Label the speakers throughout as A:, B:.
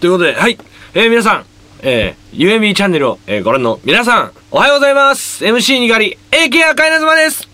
A: ということで、はい。えー、皆さん、えー、UMB チャンネルを、えー、ご覧の皆さん、おはようございます。MC にがり、AK 赤稲妻です。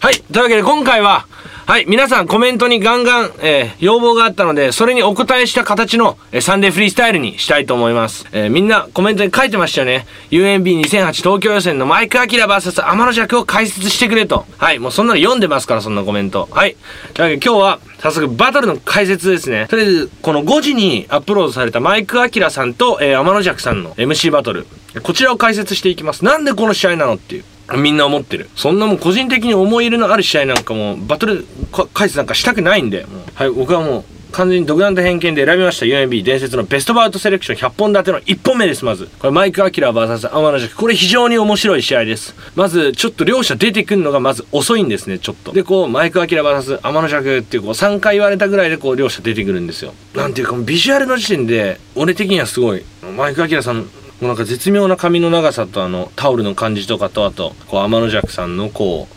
A: はい。というわけで今回は、はい。皆さんコメントにガンガン、えー、要望があったので、それにお答えした形の、えー、サンデーフリースタイルにしたいと思います。えー、みんなコメントに書いてましたよね。UMB2008 東京予選のマイク・アキラ VS 天野尺を解説してくれと。はい。もうそんなの読んでますから、そんなコメント。はい。というわけで今日は、早速バトルの解説ですね。とりあえず、この5時にアップロードされたマイク・アキラさんと、えー、天野尺さんの MC バトル。こちらを解説していきます。なんでこの試合なのっていう。みんな思ってる。そんなもん個人的に思い入れのある試合なんかもバトル解説なんかしたくないんで、はい、僕はもう完全に独断と偏見で選びました UMB 伝説のベストバウトセレクション100本立ての1本目です、まず。これマイク・アキラ VS 天野尺。これ非常に面白い試合です。まず、ちょっと両者出てくるのがまず遅いんですね、ちょっと。で、こう、マイク・アキラ VS 天野尺っていうこう3回言われたぐらいでこう両者出てくるんですよ。なんていうか、ビジュアルの時点で、俺的にはすごい、マイク・アキラさん、もうなんか絶妙な髪の長さとあのタオルの感じとかとあとこう天の尺さんのこ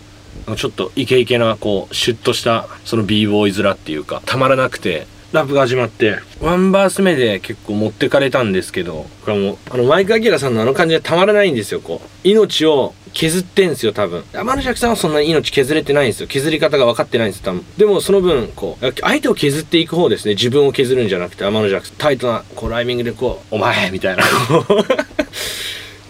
A: うちょっとイケイケなこうシュッとしたその b ボーイ面っていうかたまらなくてラップが始まってワンバース目で結構持ってかれたんですけどこれもうあのマイク・アキラさんのあの感じでたまらないんですよこう。命を削ってんすよ多分天野尺さんはそんなに命削れてないんですよ削り方が分かってないんです多分でもその分こう相手を削っていく方ですね自分を削るんじゃなくて天野尺タイトなこうライミングでこう「お前」みたいな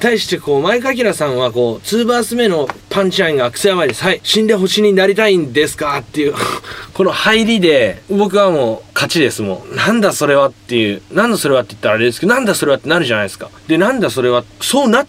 A: 対してこう、マイク・アキラさんはこう、2バース目のパンチラインがクソやばいです。はい。死んで星になりたいんですかっていう この入りで、僕はもう勝ちです。もう、なんだそれはっていう、なんだそれはって言ったらあれですけど、なんだそれはってなるじゃないですか。で、なんだそれは、そうなっ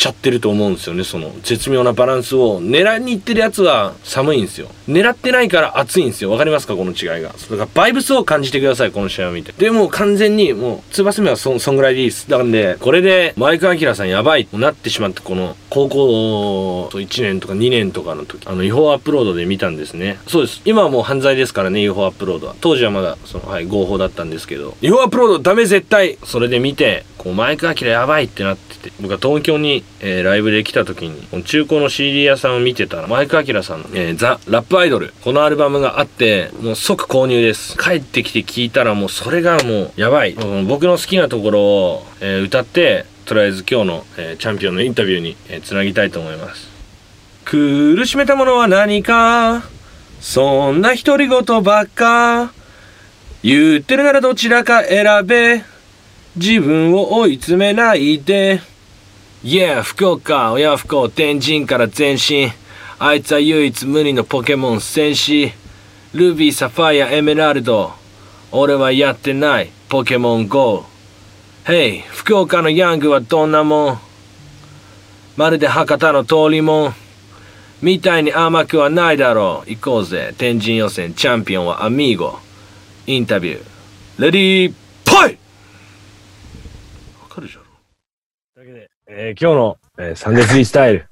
A: ちゃってると思うんですよね。その絶妙なバランスを狙いに行ってるやつは寒いんですよ。狙ってないから暑いんですよ。わかりますかこの違いが。それからバイブスを感じてください。この試合を見て。でもう完全にもう、ツバス目はそそんぐらいでいいです。だからね、これでマイク・アキラさんやばいとなってしまって、この高校1年とか2年とかの時、あの違法アップロードで見たんですね。そうです。今はもう犯罪ですからね、違法アップロードは。当時はまだ、その、はい、合法だったんですけど。違法アップロードダメ絶対それで見て、こうマイク・アキラやばいってなってて、僕は東京に、えー、ライブで来た時に、中古の CD 屋さんを見てたら、マイク・アキラさんの、えー、ザ・ラップアイドル、このアルバムがあって、もう即購入です。帰ってきて聞いたらもうそれがもうやばい。僕の好きなところを、えー歌って、とりあえず今日の、えーチャンピオンのインタビューに、えーつなぎたいと思います。苦しめたものは何か？そんな独り言ばっか？言ってるならどちらか選べ？自分を追い詰めないで？Yeah 福岡。親不幸天神から前進。あいつは唯一無二のポケモン戦士。ルビーサファイアエメラルド。俺はやってない。ポケモン GO Hey 福岡のヤングはどんなもん？まるで博多の通りもん。みたいに甘くはないだろう。行こうぜ。天神予選チャンピオンはアミーゴ。インタビュー。レディーポイわかるじゃろ。というわけで、えー今日の、えーサンデーフリースタイル。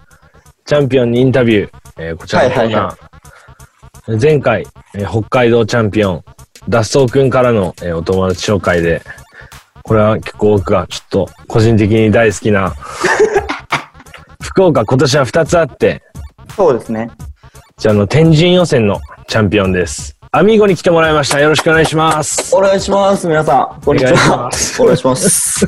A: チャンピオンにインタビュー、えーこちらのコーナー、
B: はいはい
A: 前回、えー北海道チャンピオン脱走くんからの、えーお友達紹介でこれは結構僕がちょっと個人的に大好きな 福岡今年は2つあって
B: そうですね。
A: じゃあ、あの、天神予選のチャンピオンです。アミーゴに来てもらいました。よろしくお願いします。
B: お願いします、皆さん。こんにちは。お願いします。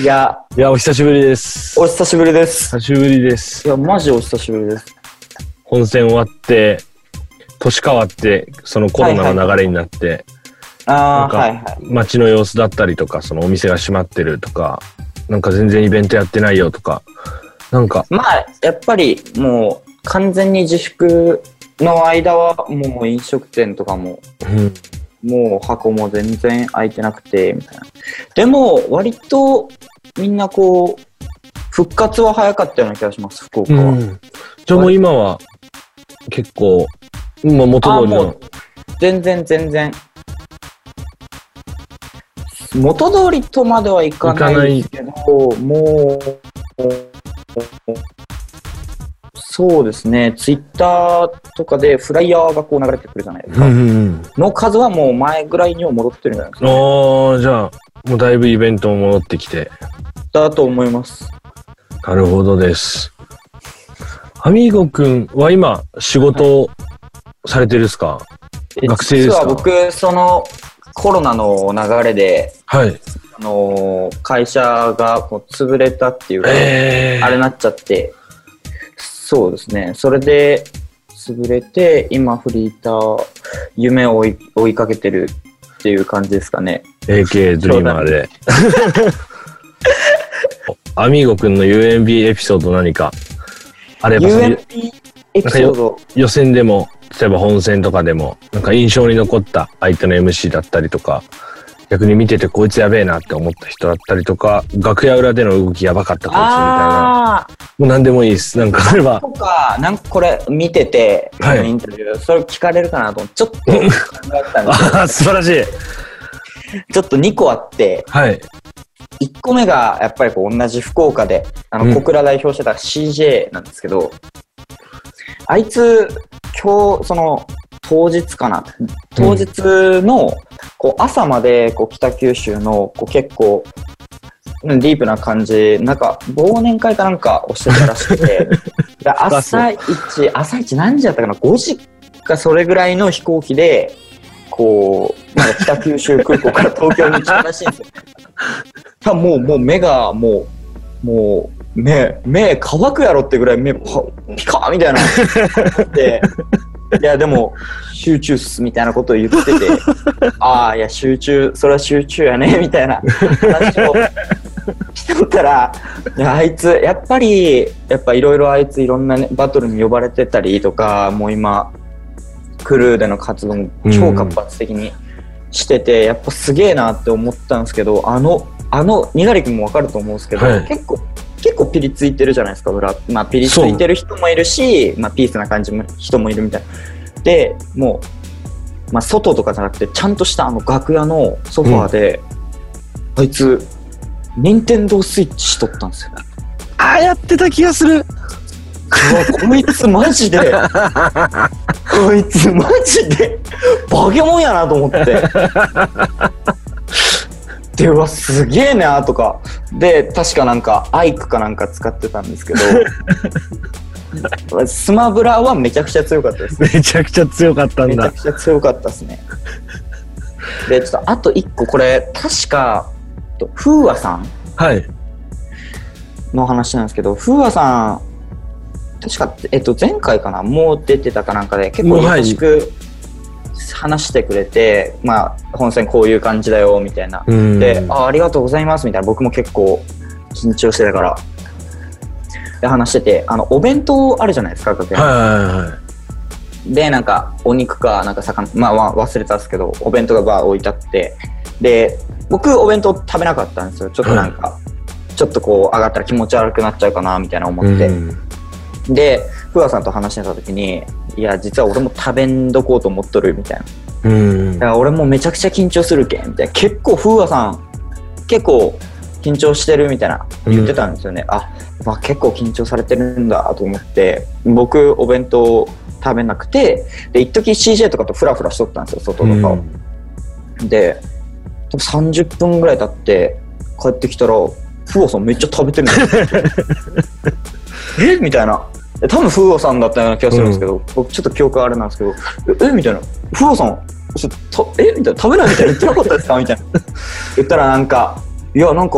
B: いや、
A: いや、お久しぶりです。
B: お久しぶりです。
A: 久しぶりです
B: い。や、マジお久しぶりです。
A: 本戦終わって、年変わって、そのコロナの流れになって、
B: ああ、
A: 街の様子だったりとか、そのお店が閉まってるとか、なんか全然イベントやってないよとか、なんか、
B: まあ、やっぱりもう、完全に自粛の間は、もう飲食店とかも、
A: うん、
B: もう箱も全然開いてなくて、みたいな。でも、割と、みんなこう、復活は早かったような気がします、福岡は。
A: うん。じゃあもう今は、結構、まあ元通りの
B: 全然全然。元通りとまではいかないけど、もう、そうですね、ツイッターとかでフライヤーがこう流れてくるじゃないですか。
A: うんうんうん。
B: の数はもう前ぐらいには戻ってるんじゃないですか、ね。
A: ああ、じゃあ、もうだいぶイベントも戻ってきて。
B: だと思います。
A: なるほどです。アミーゴくんは今、仕事をされてるっすか、学生ですか？
B: 実は僕、その、コロナの流れで、
A: はい。
B: あのー会社がこう潰れたっていうか、
A: えー、
B: あれなっちゃって、そうですね。それで、潰れて、今フリーター、夢を追い追いかけてるっていう感じですかね。
A: AK ドリーマーで。アミーゴくんの UMB エピソード何か？あればその
B: UMP エピソード、
A: 予選でも、例えば本戦とかでも、なんか印象に残った相手の MC だったりとか、逆に見ててこいつやべえなって思った人だったりとか、楽屋裏での動きやばかったこいつみたいな。
B: あ
A: もう何でもいいです。なんかあれば
B: ー。とか、なんかこれ見てて、
A: はい
B: インタビュー、それ聞かれるかなと思って、ちょっと考えたんですけ
A: ああ、素晴らしい。
B: ど、ちょっと2個あって、
A: はい。
B: 1個目がやっぱりこう同じ福岡で、あ
A: うん
B: の、小倉代表してた CJ なんですけど、あいつ、今日、その、当日かな？当日の、こう、朝まで、こう、北九州の、こう、結構、うんディープな感じ、なんか、忘年会かなんかをしてたらしくて、で朝一、朝一何時だったかな ?5 時かそれぐらいの飛行機で、こう、なんか北九州空港から東京に来たらしいんですよ。もう、もう目が、もう、もう、目、目乾くやろってぐらい目パピカーみたいな。で、いや、でも、集中っすみたいなことを言ってて、ああ、いや、集中、それは集中やね、みたいな話をしてたら、いや、あいつ、やっぱり、やっぱいろいろあいついろんな、ね、バトルに呼ばれてたりとか、もう今、クルーでの活動も超活発的にしてて、やっぱすげえなって思ったんですけど、あの、あの、にがりくんもわかると思うんですけど、
A: はい
B: 結構、結構ピリついてるじゃないですか、裏。まあ、ピリついてる人もいるし、まあ、ピースな感じの人もいるみたいな。で、もう、まあ、外とかじゃなくて、ちゃんとしたあの楽屋のソファーで、あいつ、任天堂スイッチしとったんですよ。
A: ああ、やってた気がする。
B: こいつマジで、こいつマジで、バケモンやなと思って。で、うわ、すげえなとか。で、確かなんか、アイクかなんか使ってたんですけど、スマブラはめちゃくちゃ強かったです。
A: めちゃくちゃ強かったんだ
B: めちゃく。ちゃ強かったですね。で、ちょっとあと一個、これ、確か、と風和さん
A: はい。
B: の話なんですけど、風和さん、確か、えっと、前回かな、もう出てたかなんかで、結構優しく話してくれて、まあ、本戦こういう感じだよ、みたいな。
A: うん
B: で、あありがとうございます、みたいな。僕も結構緊張してたから。で、話してて、あの、お弁当あるじゃないですか、楽屋に
A: はいはいはい。
B: で、なんか、お肉か、なんか魚、まあ、まあ、忘れたんですけど、お弁当がバー置いてあって、で、僕、お弁当食べなかったんですよ。ちょっとなんか、ちょっとこう、上がったら気持ち悪くなっちゃうかな、みたいな思って。
A: うん
B: で、ふわさんと話してた時に、いや、実は俺も食べんどこうと思っとる、みたいな。
A: うん
B: だから俺もめちゃくちゃ緊張するけん、みたいな。結構、ふわさん、結構、緊張してるみたいな言ってたんですよね。あ、まあ、結構緊張されてるんだと思って、僕、お弁当食べなくて、で、一時 CJ とかとフラフラしとったんですよ、外とかを。で、多分30分ぐらい経って帰ってきたら、フオさんめっちゃ食べてるんですよ。え？みたいな。で多分フオさんだったような気がするんですけど、僕ちょっと記憶あれなんですけど、ええみたいな。フオさん、ちょっとえみたいな。食べないみたいな言ってなかったですか？みたいな。言ったらなんか、いや、なんか、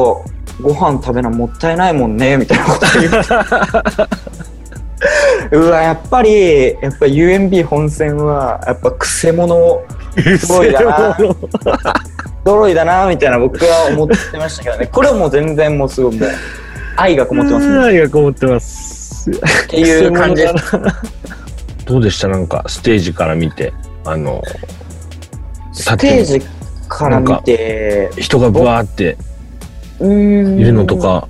B: ご飯食べなもったいないもんね、みたいなこと言って。うわ、やっぱり、やっぱ UMB 本戦は、やっぱ癖者すごいだな。揃いだな、みたいな僕は思ってましたけどね。これはもう全然もうすごいもう、愛がこもってますね。
A: 愛がこもってます。
B: っていう感じです。
A: どうでした？なんか、ステージから見て、あの、
B: ステージから見て、
A: 人がブワーって。いるのとか、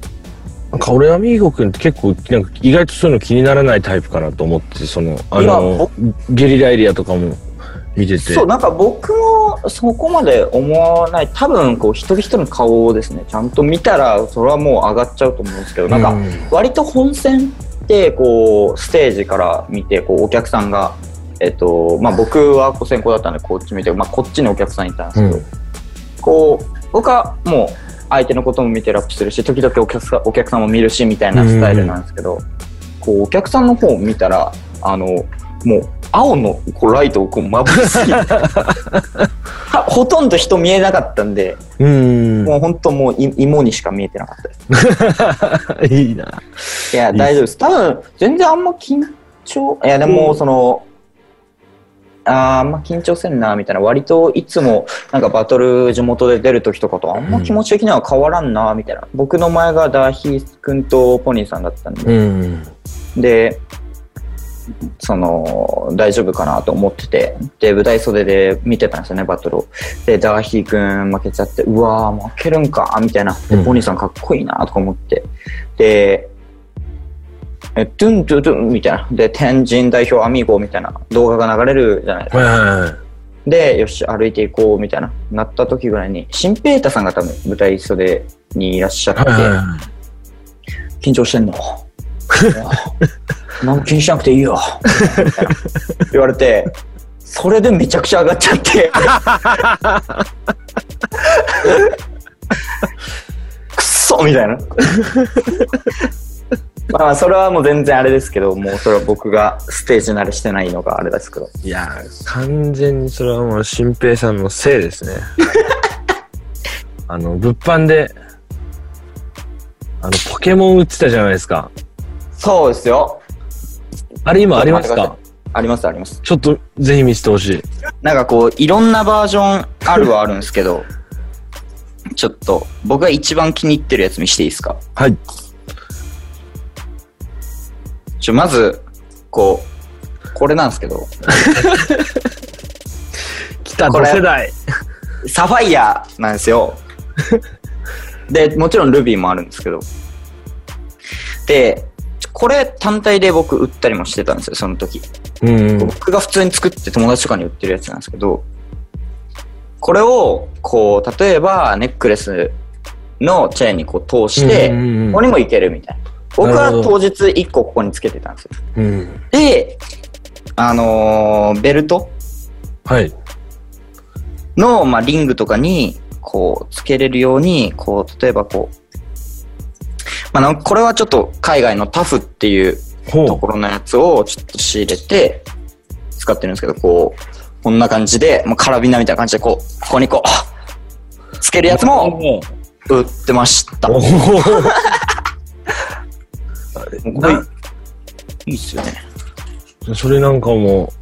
A: なんか俺アミーゴくんって結構、なんか意外とそういうの気にならないタイプかなと思って、その、あの、ゲリラエリアとかも見てて。
B: そう、なんか僕もそこまで思わない。多分、こう、一人一人の顔をですね、ちゃんと見たら、それはもう上がっちゃうと思うんですけど、なんか、割と本戦って、こう、ステージから見て、こう、お客さんが、えっと、まあ僕はこう先行だったんで、こっち見て、まあこっちにお客さんいたんですけど、
A: うん。
B: こう、僕はもう、相手のことも見てラップするし、時々お客さんお客さんも見るし、みたいなスタイルなんですけど、こう、お客さんの方を見たら、あの、もう青のこうライトをこうまぶしすぎてはほとんど人見えなかったんで、
A: うん。
B: もう本当もうい芋にしか見えてなかったです。
A: いいな。
B: いや、大丈夫です。多分、全然あんま緊張、いや、でも、その、あーあんま緊張せんな、みたいな。割といつも、なんかバトル地元で出る時とかとあんま気持ち的には変わらんな、みたいな。僕の前がダーヒー君とポニーさんだったんで、
A: うん。
B: で、その、大丈夫かなと思ってて、で、舞台袖で見てたんですよね、バトルを。で、ダーヒー君負けちゃって、うわー、負けるんか、みたいな。で、
A: うん
B: ポニーさんかっこいいな、とか思って。で、え、トゥントゥトゥンみたいな。で、天神代表アミーゴみたいな動画が流れるじゃないですか。
A: はいはいはい。
B: で、よし、歩いていこう、みたいな、なった時ぐらいに、新ペータさんが多分舞台袖にいらっしゃって。緊張してんの 何も気にしなくていいよ。言われて、それでめちゃくちゃ上がっちゃって。くっそみたいな。まあ、それはもう全然あれですけど、もうそれは僕がステージ慣れしてないのがあれですけど。
A: いやー、完全にそれはもう、新平さんのせいですね。あの、物販で、あの、ポケモン売ってたじゃないですか。
B: そうですよ。
A: あれ今ありますか？
B: ありますあります。
A: ちょっと、ぜひ見せてほしい。
B: なんかこう、いろんなバージョンあるはあるんですけど、ちょっと、僕が一番気に入ってるやつ見していいですか？
A: はい。
B: ちょ、まず、こう、これなんですけど、
A: 来た、
B: これ
A: 同世代。
B: サファイアなんですよ。で、もちろんルビーもあるんですけど。で、これ単体で僕売ったりもしてたんですよ、その時。
A: うん。
B: 僕が普通に作って友達とかに売ってるやつなんですけど、これを、こう、例えばネックレスのチェーンにこう通して、
A: うんうんうん
B: ここにもいけるみたいな。僕は当日1個ここにつけてたんですよ。
A: うん。
B: で、あのーベルト？
A: はい。
B: の、まあ、リングとかに、こう、つけれるように、こう、例えばこう、まあなんか、これはちょっと海外のタフっていう
A: ほ
B: ところのやつをちょっと仕入れて、使ってるんですけど、こう、こんな感じで、もうカラビナみたいな感じで、こう、ここにこう、つけるやつも売ってました。これ、いいっすよね。
A: それなんかも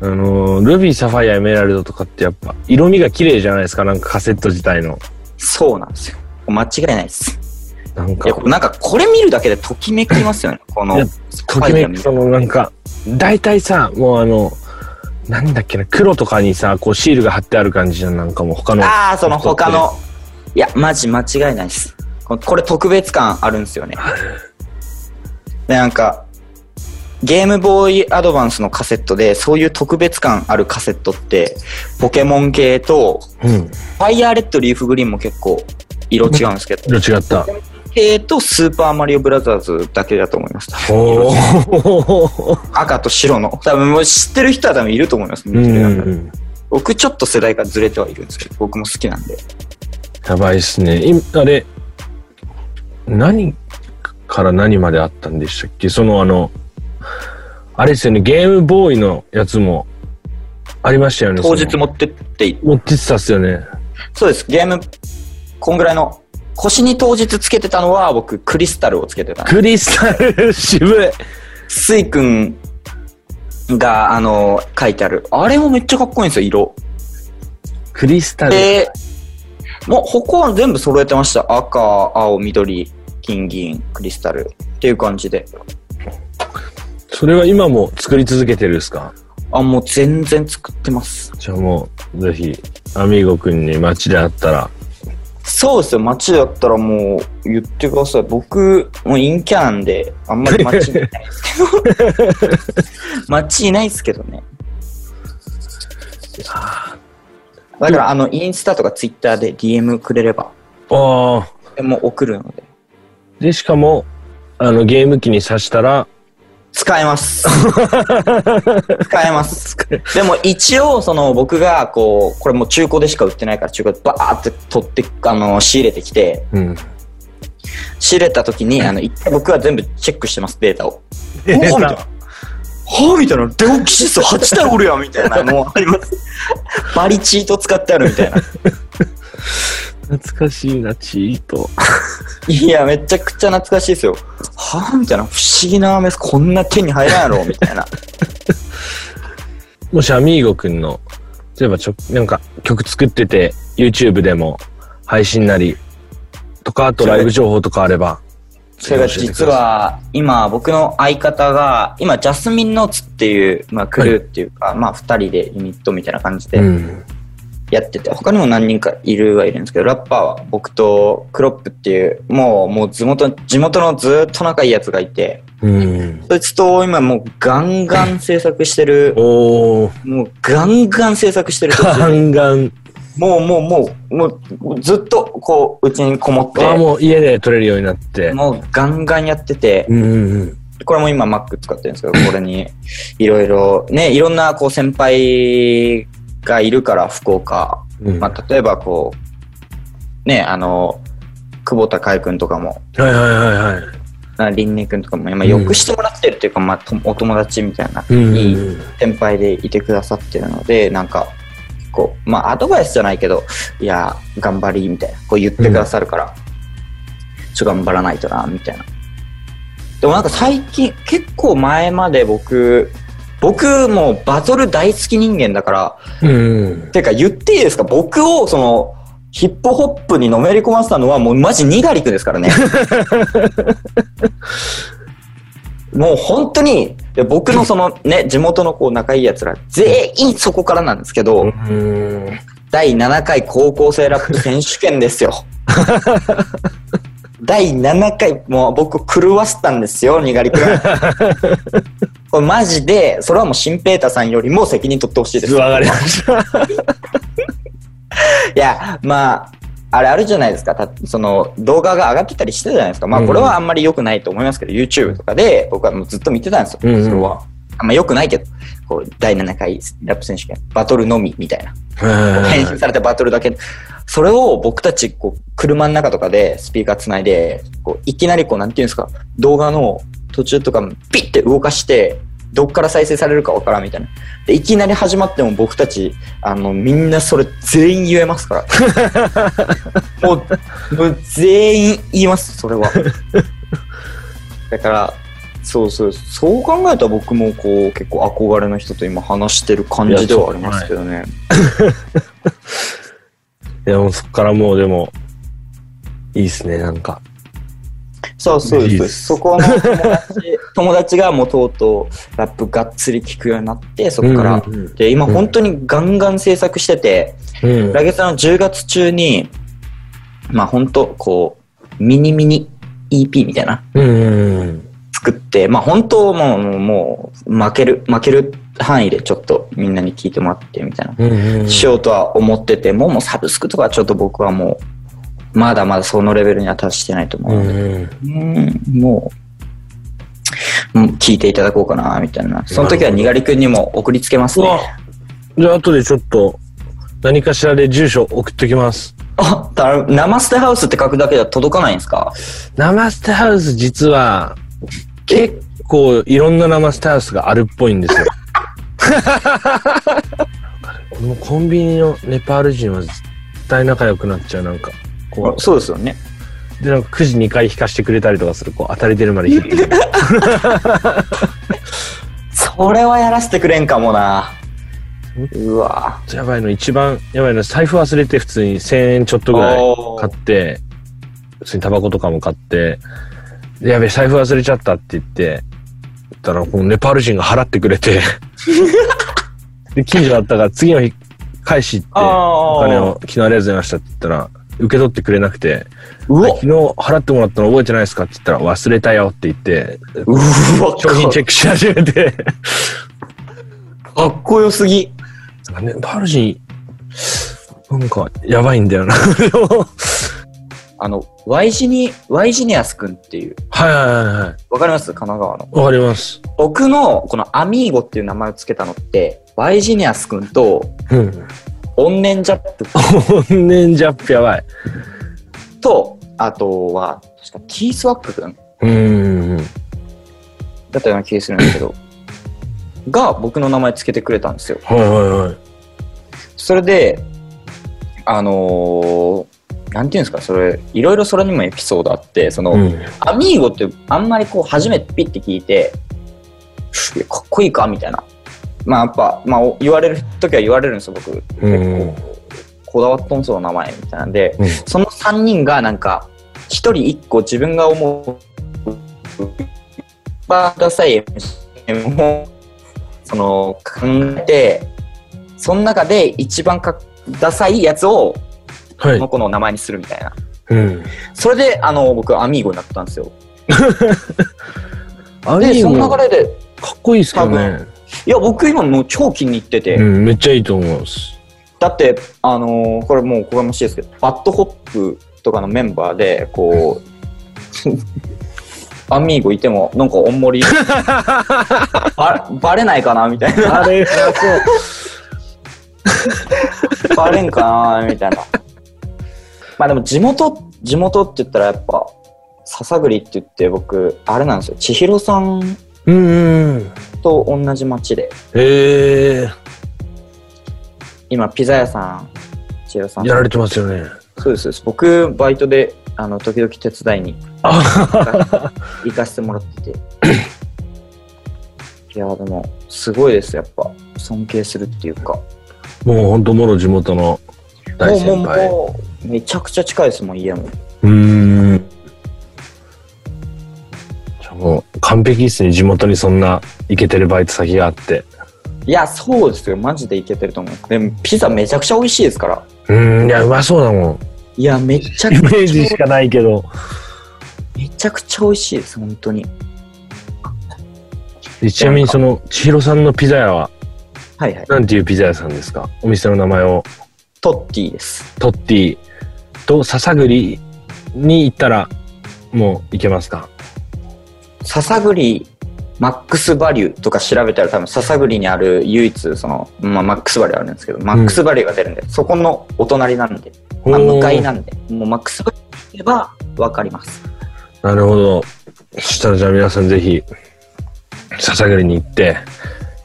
A: う、あのールビー、サファイア、エメラルドとかってやっぱ、色味が綺麗じゃないですか、なんかカセット自体の。
B: そうなんですよ。間違いないです。
A: なんか
B: なんかこれ見るだけでときめきますよね。この
A: ときめく、そのなんか、大体さ、もうあの、なんだっけな、黒とかにさ、こうシールが貼ってある感じじゃん、なんかもう他の。
B: ああ、その他の。いや、マジ間違いないです。ここれ特別感あるんですよね。で、なんか、ゲームボーイアドバンスのカセットで、そういう特別感あるカセットって、ポケモン系と、
A: うん。
B: ファイヤーレッド、リーフグリーンも結構色違うんですけど、
A: 色違った。
B: 系とスーパーマリオブラザーズだけだと思います。赤と白の。多分もう知ってる人は多分いると思います。
A: うんうんうん。
B: 僕ちょっと世代がずれてはいるんですけど、僕も好きなんで。
A: やばいっすね。いあれ、何から何まであったんでしたっけ？そのあの、あれですよね、ゲームボーイのやつもありましたよね。
B: 当日持ってって
A: 持ってってたっすよね。
B: そうです。ゲーム、こんぐらいの、腰に当日つけてたのは、僕、クリスタルをつけてた。
A: クリスタル渋い。
B: スイ君が、あの、書いてある。あれもめっちゃかっこいいんですよ、色。
A: クリスタル。
B: で、もう、他は全部揃えてました。赤、青、緑、金、銀、クリスタル。っていう感じで。
A: それは今も作り続けてるんですか？
B: あ、もう全然作ってます。
A: じゃあもう、ぜひ、アミーゴくんに街で会ったら、
B: そうですよ。街だったらもう言ってください。僕、もう陰キャなんで、あんまり街にいないですけど。街いないですけどね。だから、あの、インスタとかツイッターで DM くれれば、
A: ああ。
B: もう送るので。
A: で、しかも、あの、ゲーム機に挿したら、
B: 使えます。使えます。でも一応、その僕が、こう、これもう中古でしか売ってないから、中古でバーって取って、あの、仕入れてきて、
A: うん。
B: 仕入れた時に、あの、一回僕は全部チェックしてます、データを。おおみたいな。はぁみたいな、デオキシス8体おるやんみたいなのあります。バリチート使ってあるみたいな。
A: 懐かしいな、チート。
B: いや、めちゃくちゃ懐かしいですよ。はぁみたいな、不思議なアメスこんな手に入らんやろみたいな。
A: もしアミーゴくんの、例えばちょ、なんか曲作ってて、YouTube でも配信なり、とか、あとライブ情報とかあれば。
B: それが実は、今、僕の相方が、今、ジャスミンノーツっていう、まあ、クルーっていうか、まあ、二人でユニットみたいな感じで
A: うん。
B: やってて、他にも何人かいるはいるんですけど、ラッパーは僕とクロップっていう、もう、もう地元、地元のずっと仲いいやつがいて、
A: うん。
B: そいつと今もうガンガン制作してる、
A: おー、
B: もうガンガン制作してる
A: ガンガン。
B: もうもうもう、もうずっとこう、うちにこもって、
A: あ、もう家で撮れるようになって。
B: もうガンガンやってて、
A: うんうん
B: これも今 Mac 使ってるんですけど、これにいろいろ、ね、いろんなこう先輩がいるから、福岡。
A: うん。
B: まあ、例えばこう、ね、あの、久保田海君とかも、
A: はいはいはいはい。
B: な林根君とかも今よくしてもらってるっていうか、まあ、とお友達みたいな、
A: うん
B: いい先輩でいてくださってるので、なんか、こう、まあ、アドバイスじゃないけど、いや、頑張り、みたいな、こう言ってくださるから、ちょっと頑張らないとな、みたいな。でもなんか最近、結構前まで僕、僕もうバトル大好き人間だから、
A: うん。
B: てか言っていいですか？僕をその、ヒップホップにのめり込ませたのはもうマジニガリクですからね。もう本当に、で僕のそのね、地元のこう仲いい奴ら全員そこからなんですけど、
A: うん。
B: 第7回高校生ラップ選手権ですよ。第7回、もう僕狂わせたんですよ、にがりくん。これマジで、それはもうシンペーターさんよりも責任取ってほしいです。
A: わかりました。
B: いや、まあ、あれあるじゃないですか。たその動画が上がってたりしてたじゃないですか。まあ
A: うん
B: これはあんまり良くないと思いますけど、YouTube とかで僕はもうずっと見てたんですよ。
A: うんうん
B: それは。あんま良くないけど、こう、第7回ラップ選手権、バトルのみみたいな。編集されたバトルだけで、それを僕たち、こう、車の中とかでスピーカーつないで、こう、いきなりこう、なんていうんですか、動画の途中とかピッて動かして、どっから再生されるかわからんみたいな。で、いきなり始まっても僕たち、あの、みんなそれ全員言えますから。もう、もう全員言います、それは。だから、そうそう、そう考えたら僕もこう、結構憧れの人と今話してる感じではありますけどね。
A: いや、もうそっからもうでも、いいっすね、なんか。
B: そうそうで。
A: すす
B: そこの友達 友達がもうとうとうラップがっつり聞くようになって、そこから。
A: うんうん
B: で、今本当にガンガン制作してて、
A: うん。
B: 来月の10月中に、まあ本当こう、ミニミニ EP みたいな、
A: うん。
B: 作って、まあ本当もう、もう負ける、負ける範囲でちょっとみんなに聞いてもらってみたいな。
A: うん。
B: しようとは思ってても、もうサブスクとかはちょっと僕はもう、まだまだそのレベルには達してないと思
A: う
B: うので、
A: ん。
B: うん、もう、うん聞いていただこうかな、みたいな。その時はにがりくんにも送りつけますね。
A: じゃあ、後でちょっと、何かしらで住所送っときます。
B: あ、だ生ステハウスって書くだけでは届かないんですか？
A: 生ステハウス実は、結構いろんな生ステハウスがあるっぽいんですよ。このコンビニのネパール人は絶対仲良くなっちゃう、なんか。こ
B: そうですよね。
A: う、で、なんかくじ2回引かしてくれたりとかする、こう、当たり出るまで引いて。
B: それはやらせてくれんかもな。うわ
A: やばいの、一番やばいの、財布忘れて普通に1000円ちょっとぐらい買って、普通にタバコとかも買って、でやべえ、財布忘れちゃったって言って、たら、このネパール人が払ってくれて、で、近所だったから次の日返し行って、お
B: あ
A: 金を昨日ありがとうございましたって言ったら、受け取ってくれなくて、昨日払ってもらったの覚えてないですかって言ったら、忘れたよって言って、
B: うわ
A: 商品チェックし始めて、
B: かっこよすぎ。
A: なんかネパール人、なんか、やばいんだよな。
B: あの、Y ジニ、Y ジニアスくんっていう、
A: はいはいはいはい。
B: わかります？神奈川の。
A: わかります。
B: 僕のこのアミーゴっていう名前をつけたのって、ワイジニアス君と、
A: うん。
B: オンネンジャップ
A: 本年ジャップやばい。
B: と、あとは、確かティースワック君
A: うん。
B: だったような気がするんですけど、が僕の名前つけてくれたんですよ。
A: はいはいはい。
B: それで、あのーなんていうんですか、それ、いろいろそれにもエピソードあって、その、
A: うん。
B: アミーゴってあんまりこう初めてピッて聞いて、かっこいいかみたいな。まあやっぱ、まあお言われる時は言われるんですよ、僕。結
A: うん
B: 構、こだわっとんその名前みたいなんで、
A: うん
B: その3人がなんか、一人一個自分が思う、バーダサい M を、その、考えて、その中で一番かダサいやつを、
A: はい
B: この。子の名前にするみたいな。
A: うん。
B: それで、あの、僕、アミーゴになったんですよ。
A: あ
B: で、その流れで、
A: かっこいいですけどね。
B: いや、僕今もう超気に入ってて、
A: うん、めっちゃいいと思います。
B: だって、あのーこれもうおこがましいですけど、 BAD HOP とかのメンバーで、こう、アミーゴいても、なんかおんもり、ばバレないかなみたいな。
A: あれ、そう。
B: バレんかなみたいな。まあでも地元、地元って言ったらやっぱ、笹栗って言って僕、あれなんですよ、千尋さん。と同じ町で、
A: へえ
B: 今ピザ屋さん、千尋さん。
A: やられてますよね。
B: そうですそうです。僕、バイトで、あの、時々手伝いに
A: あ
B: 行かせてもらってて。いや、でも、すごいです、やっぱ。尊敬するっていうか。
A: もうほんともろ地元の大先輩。
B: もう、めちゃくちゃ近いですもん、家も。
A: うーん。じゃあもう完璧っすね。地元にそんなイケてるバイト先があって。
B: いや、そうですよ。マジでいけてると思う。でも、ピザめちゃくちゃ美味しいですから。
A: うーん、いや、うまそうだもん。
B: いや、めちゃ
A: イ
B: くちゃ、
A: メージしかないけど。
B: めちゃくちゃ美味しいです、本当に。
A: でちなみにその、千尋さんのピザ屋は、
B: はいはい。
A: なんていうピザ屋さんですか？お店の名前を。
B: トッティです。
A: トッティと笹栗に行ったら、もう行けますか？
B: 笹栗マックスバリューとか調べたら多分笹栗にある唯一その、まあ、マックスバリューあるんですけど、マックスバリューが出るんで、そこのお隣なんで、まあ、向かいなんで、もうマックスバリューに行けばわかります。
A: なるほど。そしたらじゃあ皆さんぜひ、笹栗に行って、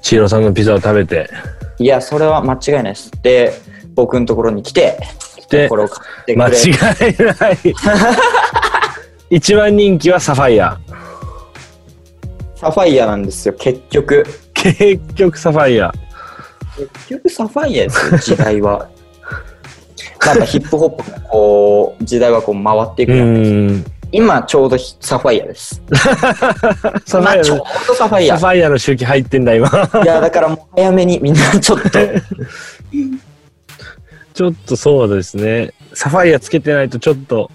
A: 千尋さんのピザを食べて、
B: いや、それは間違いないです。で、僕のところに来て、
A: で
B: これを買ってく
A: 間
B: れ。
A: 違いない。一番人気はサファイア。
B: サファイアなんですよ、結局。
A: 結局サファイア。
B: 結局サファイアですよ、時代は。なんかヒップホップのこう、時代はこう回っていうく
A: ー
B: じゃないです。今ちょうどヒサファイアです。
A: サファ
B: 今ちょう
A: イアの、
B: どサファイア
A: サ。ファイアの周期入ってんだ今。
B: いや、だからもう早めにみんなちょっと。
A: ちょっとそうですね。サファイアつけてないとちょっと、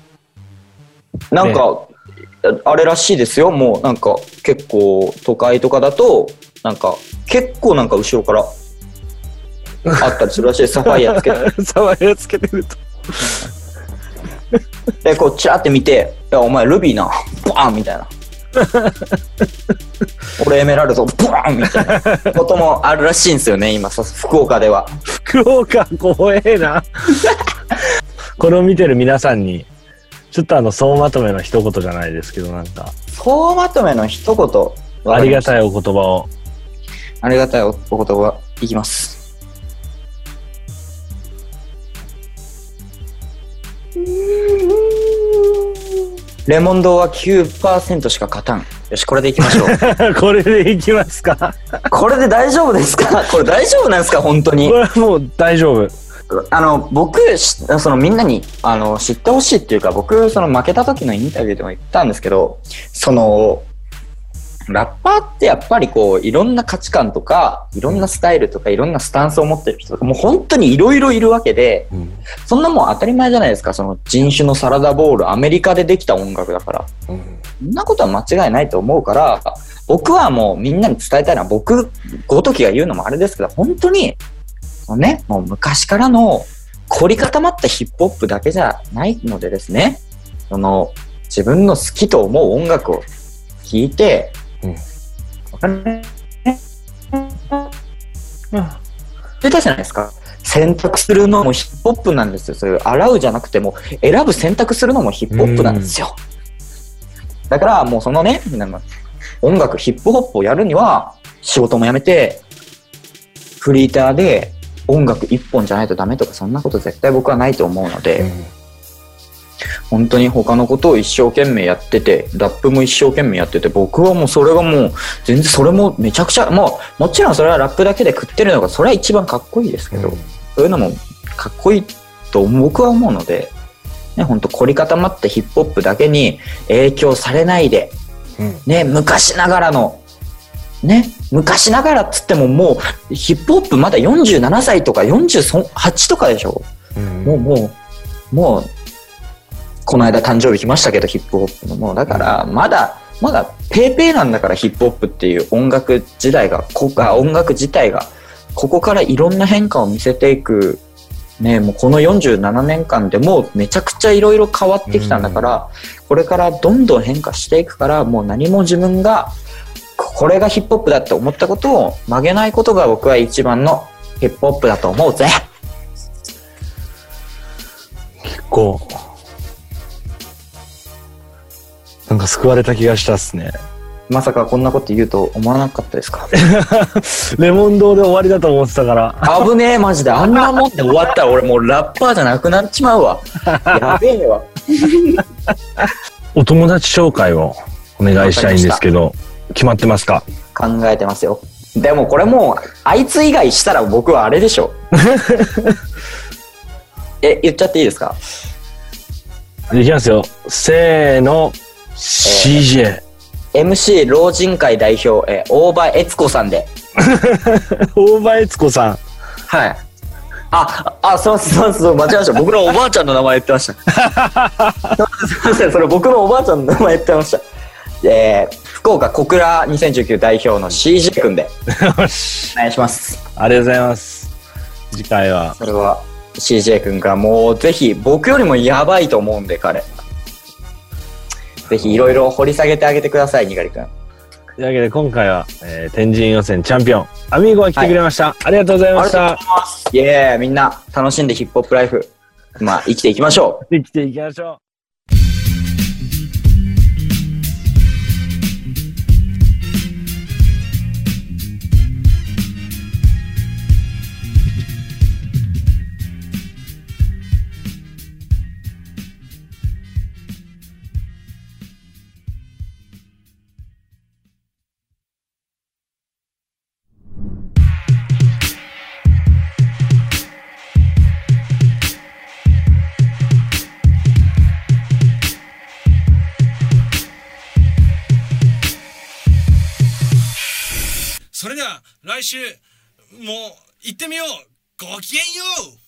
B: なんか、あれらしいですよ。もうなんか結構都会とかだと、なんか結構なんか後ろからあったりするらしい。サファイアつけて。
A: サファイアつけてると。
B: で、こうチラって見て、いや、お前ルビーな、バーンみたいな。俺エメラルド、バーンみたいなこともあるらしいんですよね、今さ、福岡では。
A: 福岡怖えな。これを見てる皆さんに、ちょっとあの、総まとめの一言じゃないですけど、なんか、
B: 総まとめの一言。
A: ありが
B: い。
A: たいお言葉を。
B: ありがたいおお言葉、いきます。レモン堂は9%しか勝たん。よし、これでいきましょう。
A: これでいきますか？
B: これで大丈夫ですか？これ大丈夫なんですか？本当に
A: こ。れはもう大丈夫。
B: あの、僕、しそのみんなに、あの、知ってほしいっていうか、僕、その負けた時のインタビューでも言ったんですけど、その、ラッパーってやっぱりこう、いろんな価値観とか、いろんなスタイルとか、いろんなスタンスを持ってる人とか、もう本当にいろいろいるわけで、そんなもん当たり前じゃないですか、その人種のサラダボール、アメリカでできた音楽だから。そんなことは間違いないと思うから、僕はもうみんなに伝えたいのは、僕ごときが言うのもあれですけど、本当に、ね、もう昔からの凝り固まったヒップホップだけじゃないのでですね、その自分の好きと思う音楽を聴いて、
A: うん
B: わかる出たじゃないですか。選択するのもヒップホップなんですよ。そういう洗うじゃなくても、選ぶ選択するのもヒップホップなんですよ。だからもうそのね、なんか音楽、ヒップホップをやるには、仕事も辞めて、フリーターで音楽一本じゃないとダメとか、そんなこと絶対僕はないと思うので、本当に他のことを一生懸命やってて、ラップも一生懸命やってて、僕はもうそれがもう、全然それもめちゃくちゃ、もう、もちろんそれはラップだけで食ってるのが、それは一番かっこいいですけど、
C: うん。
B: そういうのもかっこいいと僕は思うので、ね、本当凝り固まったヒップホップだけに影響されないで、
C: うん。
B: ね、昔ながらの、ね、昔ながらっつってももう、ヒップホップまだ47歳とか48とかでしょ。
C: うん。
B: もうもう、もう、この間誕生日来ましたけど、ヒップホップの。もうだから、まだ、まだ、ペーペーなんだから、ヒップホップっていう音楽時代が、こあ音楽自体が、ここからいろんな変化を見せていく、ね、もうこの47年間でもうめちゃくちゃいろいろ変わってきたんだから、これからどんどん変化していくから、もう何も自分が、ここれがヒップホップだって思ったことを曲げないことが僕は一番のヒップホップだと思うぜ。
C: 結構、なんか救われた気がしたっすね。
B: まさかこんなこと言うと思わなかったですか？
C: レモン堂で終わりだと思ってたから。
B: 危ねえ、マジで。あんなもんで終わったら俺もうラッパーじゃなくなっちまうわ。やべえわ。
C: お友達紹介をお願いしたいんですけど、決まってますか？
B: 考えてますよ。でもこれもう、あいつ以外したら僕はあれでしょ。え、言っちゃっていいですか？
C: いきますよ。せーの、CJ。
B: ?MC 老人会代表、え、大場悦子さんで。
C: 大場悦子さん。
B: はい。あ、あ、そうそうそう、間違えました。僕のおばあちゃんの名前言ってました。すいません、それ僕のおばあちゃんの名前言ってました。えー、福岡小倉2019代表の CJ 君で
C: よし。
B: お願いします。
C: ありがとうございます。次回は、
B: それは CJ 君がもうぜひ僕よりもやばいと思うんで彼ぜひいろいろ掘り下げてあげてくださいにがりくん。
C: というわけで今回は、えー天神予選チャンピオン、アミーゴが来てくれました。ありがとうございました。
B: イエーイみんな楽しんでヒップホップライフまあ生きていきましょう。
C: 生きていきましょ
A: そ週もう行ってみよう。ごきげんよう。